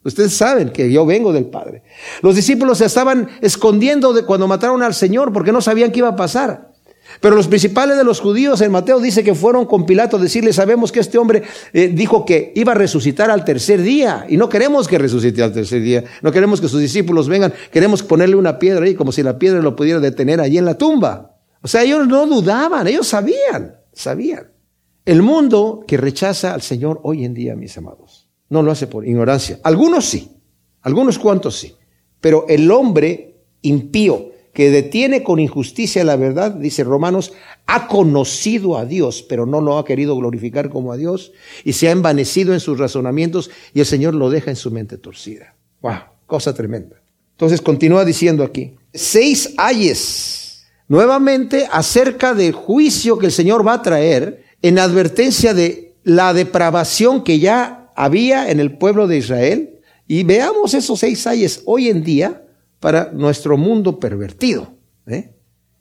Ustedes saben que yo vengo del Padre. Los discípulos se estaban escondiendo de cuando mataron al Señor porque no sabían qué iba a pasar. Pero los principales de los judíos en Mateo dice que fueron con Pilato a decirle, sabemos que este hombre eh, dijo que iba a resucitar al tercer día y no queremos que resucite al tercer día, no queremos que sus discípulos vengan, queremos ponerle una piedra ahí como si la piedra lo pudiera detener allí en la tumba. O sea, ellos no dudaban, ellos sabían, sabían. El mundo que rechaza al Señor hoy en día, mis amados, no lo hace por ignorancia. Algunos sí, algunos cuantos sí, pero el hombre impío, que detiene con injusticia la verdad, dice Romanos, ha conocido a Dios, pero no lo ha querido glorificar como a Dios y se ha envanecido en sus razonamientos y el Señor lo deja en su mente torcida. ¡Wow! Cosa tremenda. Entonces continúa diciendo aquí, seis ayes, nuevamente acerca del juicio que el Señor va a traer en advertencia de la depravación que ya había en el pueblo de Israel. Y veamos esos seis ayes hoy en día para nuestro mundo pervertido. ¿eh?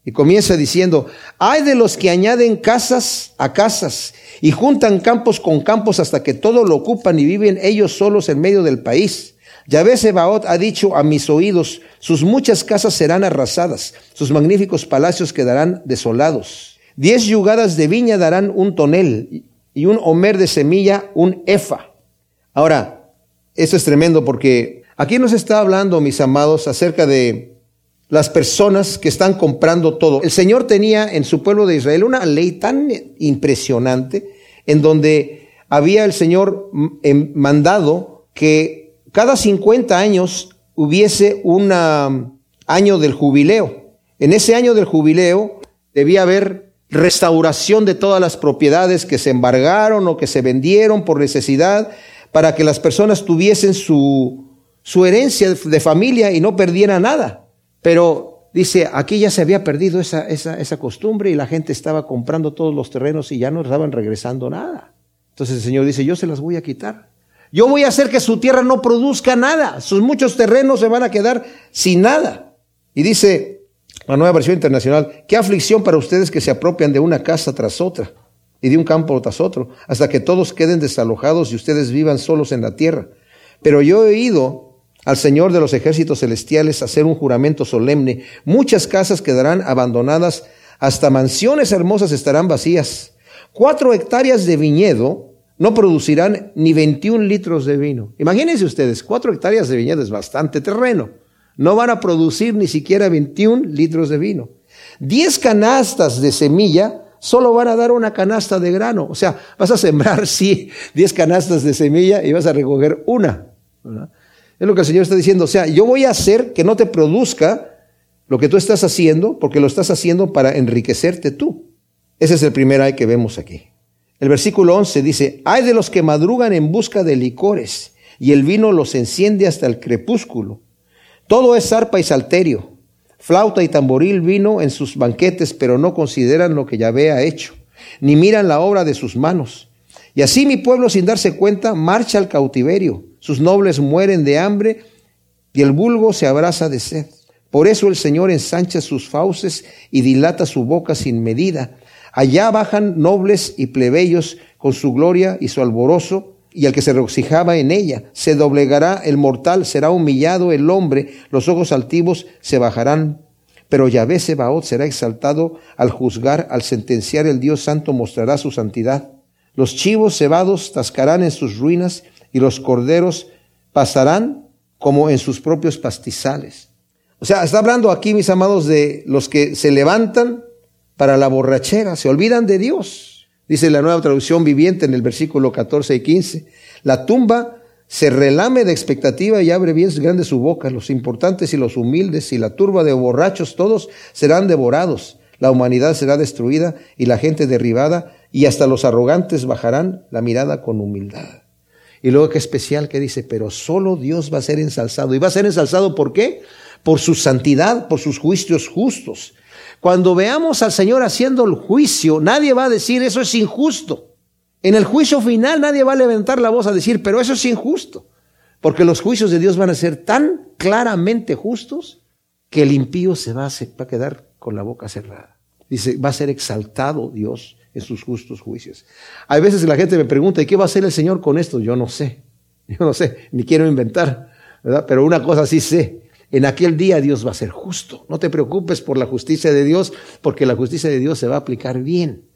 Y comienza diciendo, hay de los que añaden casas a casas y juntan campos con campos hasta que todo lo ocupan y viven ellos solos en medio del país. Yahvé Sebaot ha dicho a mis oídos, sus muchas casas serán arrasadas, sus magníficos palacios quedarán desolados. Diez yugadas de viña darán un tonel y un homer de semilla un efa. Ahora, esto es tremendo porque Aquí nos está hablando, mis amados, acerca de las personas que están comprando todo. El Señor tenía en su pueblo de Israel una ley tan impresionante en donde había el Señor em, mandado que cada 50 años hubiese un año del jubileo. En ese año del jubileo debía haber restauración de todas las propiedades que se embargaron o que se vendieron por necesidad para que las personas tuviesen su su herencia de familia y no perdiera nada. Pero dice, aquí ya se había perdido esa, esa, esa costumbre y la gente estaba comprando todos los terrenos y ya no estaban regresando nada. Entonces el Señor dice, yo se las voy a quitar. Yo voy a hacer que su tierra no produzca nada. Sus muchos terrenos se van a quedar sin nada. Y dice la nueva versión internacional, qué aflicción para ustedes que se apropian de una casa tras otra y de un campo tras otro, hasta que todos queden desalojados y ustedes vivan solos en la tierra. Pero yo he oído al Señor de los ejércitos celestiales hacer un juramento solemne. Muchas casas quedarán abandonadas, hasta mansiones hermosas estarán vacías. Cuatro hectáreas de viñedo no producirán ni 21 litros de vino. Imagínense ustedes, cuatro hectáreas de viñedo es bastante terreno. No van a producir ni siquiera 21 litros de vino. Diez canastas de semilla solo van a dar una canasta de grano. O sea, vas a sembrar, sí, diez canastas de semilla y vas a recoger una. Es lo que el Señor está diciendo. O sea, yo voy a hacer que no te produzca lo que tú estás haciendo, porque lo estás haciendo para enriquecerte tú. Ese es el primer ay que vemos aquí. El versículo 11 dice, hay de los que madrugan en busca de licores, y el vino los enciende hasta el crepúsculo. Todo es zarpa y salterio, flauta y tamboril vino en sus banquetes, pero no consideran lo que Yahvé ha hecho, ni miran la obra de sus manos. Y así mi pueblo, sin darse cuenta, marcha al cautiverio sus nobles mueren de hambre y el vulgo se abraza de sed. Por eso el Señor ensancha sus fauces y dilata su boca sin medida. Allá bajan nobles y plebeyos con su gloria y su alborozo, y el que se regocijaba en ella. Se doblegará el mortal, será humillado el hombre, los ojos altivos se bajarán. Pero Yahvé Sebaot será exaltado al juzgar, al sentenciar el Dios Santo mostrará su santidad. Los chivos cebados tascarán en sus ruinas y los corderos pasarán como en sus propios pastizales. O sea, está hablando aquí, mis amados, de los que se levantan para la borrachera, se olvidan de Dios. Dice la nueva traducción viviente en el versículo 14 y 15. La tumba se relame de expectativa y abre bien grande su boca. Los importantes y los humildes y la turba de borrachos todos serán devorados. La humanidad será destruida y la gente derribada y hasta los arrogantes bajarán la mirada con humildad. Y luego qué especial que dice, pero solo Dios va a ser ensalzado. ¿Y va a ser ensalzado por qué? Por su santidad, por sus juicios justos. Cuando veamos al Señor haciendo el juicio, nadie va a decir eso es injusto. En el juicio final nadie va a levantar la voz a decir, pero eso es injusto. Porque los juicios de Dios van a ser tan claramente justos que el impío se va a, quedar con la boca cerrada. Dice, va a ser exaltado Dios en sus justos juicios. Hay veces la gente me pregunta, ¿y qué va a hacer el Señor con esto? Yo no sé, yo no sé, ni quiero inventar. Pero una cosa sí sé, en aquel día Dios va a ser justo. No te preocupes por la justicia de Dios, porque la justicia de Dios se va a aplicar bien.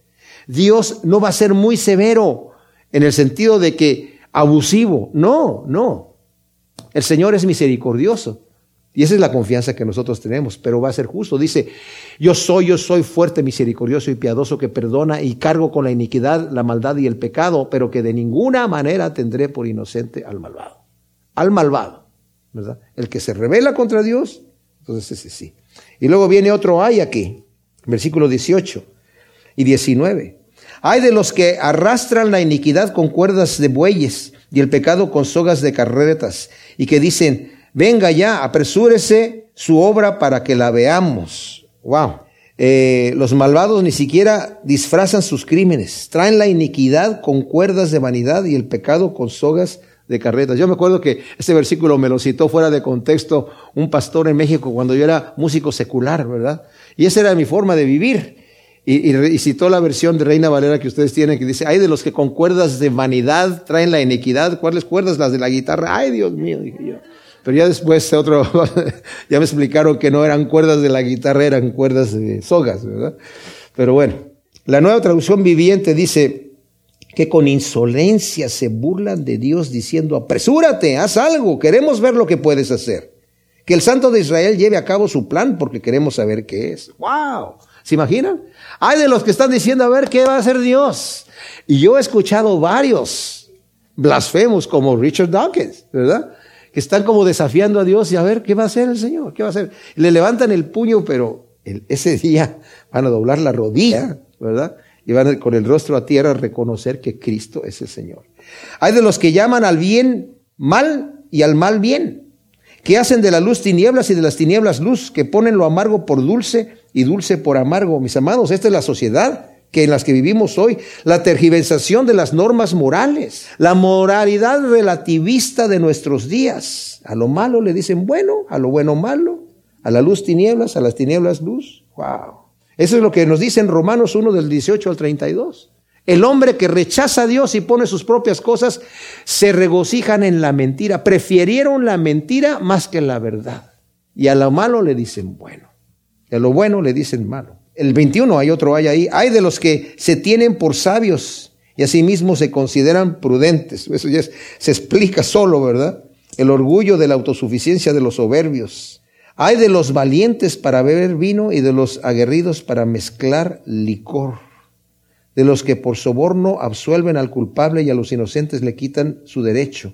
Dios no va a ser muy severo en el sentido de que abusivo. No, no. El Señor es misericordioso. Y esa es la confianza que nosotros tenemos, pero va a ser justo. Dice, yo soy, yo soy fuerte, misericordioso y piadoso que perdona y cargo con la iniquidad, la maldad y el pecado, pero que de ninguna manera tendré por inocente al malvado. Al malvado, El que se revela contra Dios, entonces ese sí. Y luego viene otro ay aquí, versículo 18 y 19. Hay de los que arrastran la iniquidad con cuerdas de bueyes y el pecado con sogas de carretas y que dicen, venga ya, apresúrese su obra para que la veamos. Wow. Eh, los malvados ni siquiera disfrazan sus crímenes, traen la iniquidad con cuerdas de vanidad y el pecado con sogas de carretas. Yo me acuerdo que este versículo me lo citó fuera de contexto un pastor en México cuando yo era músico secular, ¿verdad? Y esa era mi forma de vivir. Y, citó la versión de Reina Valera que ustedes tienen, que dice, hay de los que con cuerdas de vanidad traen la iniquidad. ¿Cuáles cuerdas? Las de la guitarra. Ay, Dios mío, dije yo. Pero ya después otro, ya me explicaron que no eran cuerdas de la guitarra, eran cuerdas de sogas, ¿verdad? Pero bueno, la nueva traducción viviente dice que con insolencia se burlan de Dios diciendo, apresúrate, haz algo, queremos ver lo que puedes hacer. Que el Santo de Israel lleve a cabo su plan porque queremos saber qué es. ¡Wow! ¿Se imaginan? Hay de los que están diciendo, a ver, ¿qué va a hacer Dios? Y yo he escuchado varios blasfemos como Richard Dawkins, ¿verdad? que están como desafiando a Dios y a ver qué va a hacer el Señor, qué va a hacer. Le levantan el puño, pero ese día van a doblar la rodilla, ¿verdad? Y van con el rostro a tierra a reconocer que Cristo es el Señor. Hay de los que llaman al bien mal y al mal bien, que hacen de la luz tinieblas y de las tinieblas luz, que ponen lo amargo por dulce y dulce por amargo. Mis amados, esta es la sociedad que en las que vivimos hoy, la tergiversación de las normas morales, la moralidad relativista de nuestros días. A lo malo le dicen bueno, a lo bueno malo, a la luz tinieblas, a las tinieblas luz. Wow. Eso es lo que nos dice en Romanos 1 del 18 al 32. El hombre que rechaza a Dios y pone sus propias cosas, se regocijan en la mentira. Prefirieron la mentira más que la verdad. Y a lo malo le dicen bueno. Y a lo bueno le dicen malo el 21 hay otro hay ahí, hay de los que se tienen por sabios y asimismo se consideran prudentes. Eso ya se explica solo, ¿verdad? El orgullo de la autosuficiencia de los soberbios. Hay de los valientes para beber vino y de los aguerridos para mezclar licor. De los que por soborno absuelven al culpable y a los inocentes le quitan su derecho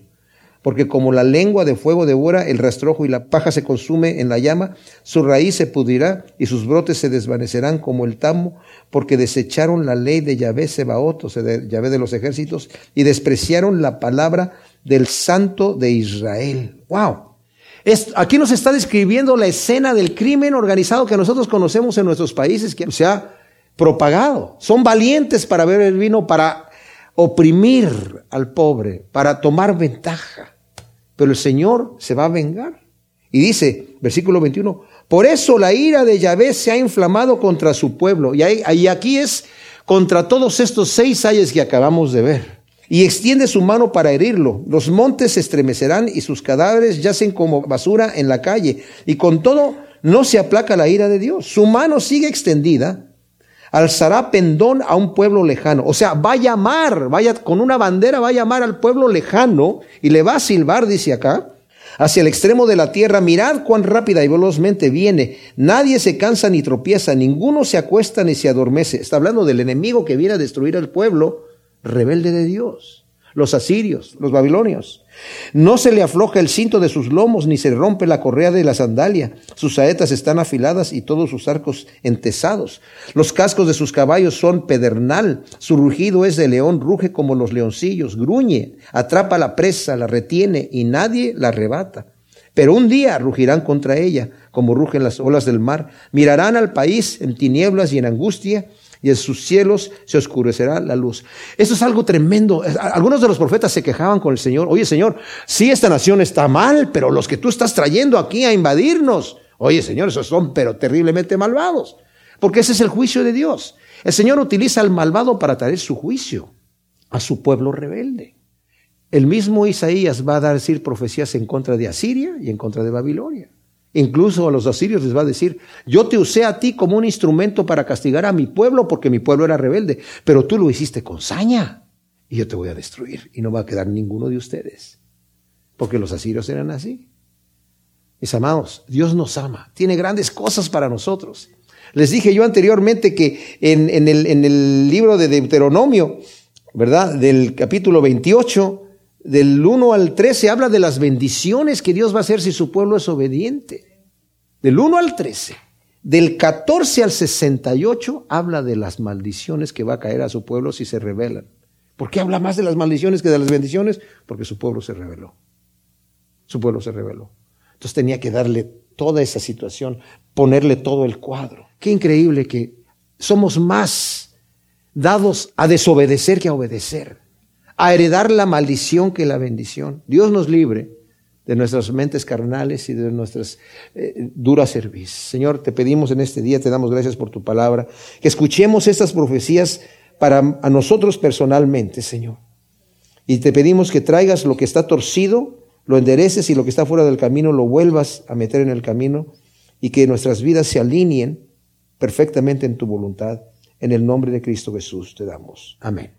porque como la lengua de fuego devora el rastrojo y la paja se consume en la llama, su raíz se pudrirá y sus brotes se desvanecerán como el tamo, porque desecharon la ley de Yahvé Sebaot, o sea, de Yahvé de los ejércitos, y despreciaron la palabra del Santo de Israel. ¡Wow! Aquí nos está describiendo la escena del crimen organizado que nosotros conocemos en nuestros países, que se ha propagado. Son valientes para beber el vino, para oprimir al pobre, para tomar ventaja. Pero el Señor se va a vengar. Y dice, versículo 21, por eso la ira de Yahvé se ha inflamado contra su pueblo. Y, y aquí es contra todos estos seis ayes que acabamos de ver y extiende su mano para herirlo. Los montes se estremecerán y sus cadáveres yacen como basura en la calle. Y con todo no se aplaca la ira de Dios. Su mano sigue extendida. Alzará pendón a un pueblo lejano. O sea, va a llamar, vaya con una bandera, va a llamar al pueblo lejano y le va a silbar, dice acá, hacia el extremo de la tierra. Mirad cuán rápida y velozmente viene. Nadie se cansa ni tropieza, ninguno se acuesta ni se adormece. Está hablando del enemigo que viene a destruir al pueblo rebelde de Dios. Los asirios, los babilonios. No se le afloja el cinto de sus lomos, ni se rompe la correa de la sandalia. Sus saetas están afiladas y todos sus arcos entesados. Los cascos de sus caballos son pedernal. Su rugido es de león, ruge como los leoncillos, gruñe, atrapa la presa, la retiene y nadie la arrebata. Pero un día rugirán contra ella, como rugen las olas del mar. Mirarán al país en tinieblas y en angustia y en sus cielos se oscurecerá la luz. Esto es algo tremendo. Algunos de los profetas se quejaban con el Señor. Oye, Señor, sí, esta nación está mal, pero los que tú estás trayendo aquí a invadirnos, oye, Señor, esos son pero terriblemente malvados. Porque ese es el juicio de Dios. El Señor utiliza al malvado para traer su juicio a su pueblo rebelde. El mismo Isaías va a decir profecías en contra de Asiria y en contra de Babilonia. Incluso a los asirios les va a decir, yo te usé a ti como un instrumento para castigar a mi pueblo porque mi pueblo era rebelde, pero tú lo hiciste con saña y yo te voy a destruir y no va a quedar ninguno de ustedes, porque los asirios eran así. Mis amados, Dios nos ama, tiene grandes cosas para nosotros. Les dije yo anteriormente que en, el, en el libro de Deuteronomio, ¿verdad? Del capítulo 28, del 1 al 13 habla de las bendiciones que Dios va a hacer si su pueblo es obediente. Del 1 al 13. Del 14 al 68 habla de las maldiciones que va a caer a su pueblo si se rebelan. ¿Por qué habla más de las maldiciones que de las bendiciones? Porque su pueblo se rebeló. Su pueblo se rebeló. Entonces tenía que darle toda esa situación, ponerle todo el cuadro. Qué increíble que somos más dados a desobedecer que a obedecer a heredar la maldición que la bendición. Dios nos libre de nuestras mentes carnales y de nuestras eh, duras servicios. Señor, te pedimos en este día, te damos gracias por tu palabra, que escuchemos estas profecías para a nosotros personalmente, Señor. Y te pedimos que traigas lo que está torcido, lo endereces y lo que está fuera del camino lo vuelvas a meter en el camino y que nuestras vidas se alineen perfectamente en tu voluntad. En el nombre de Cristo Jesús te damos. Amén.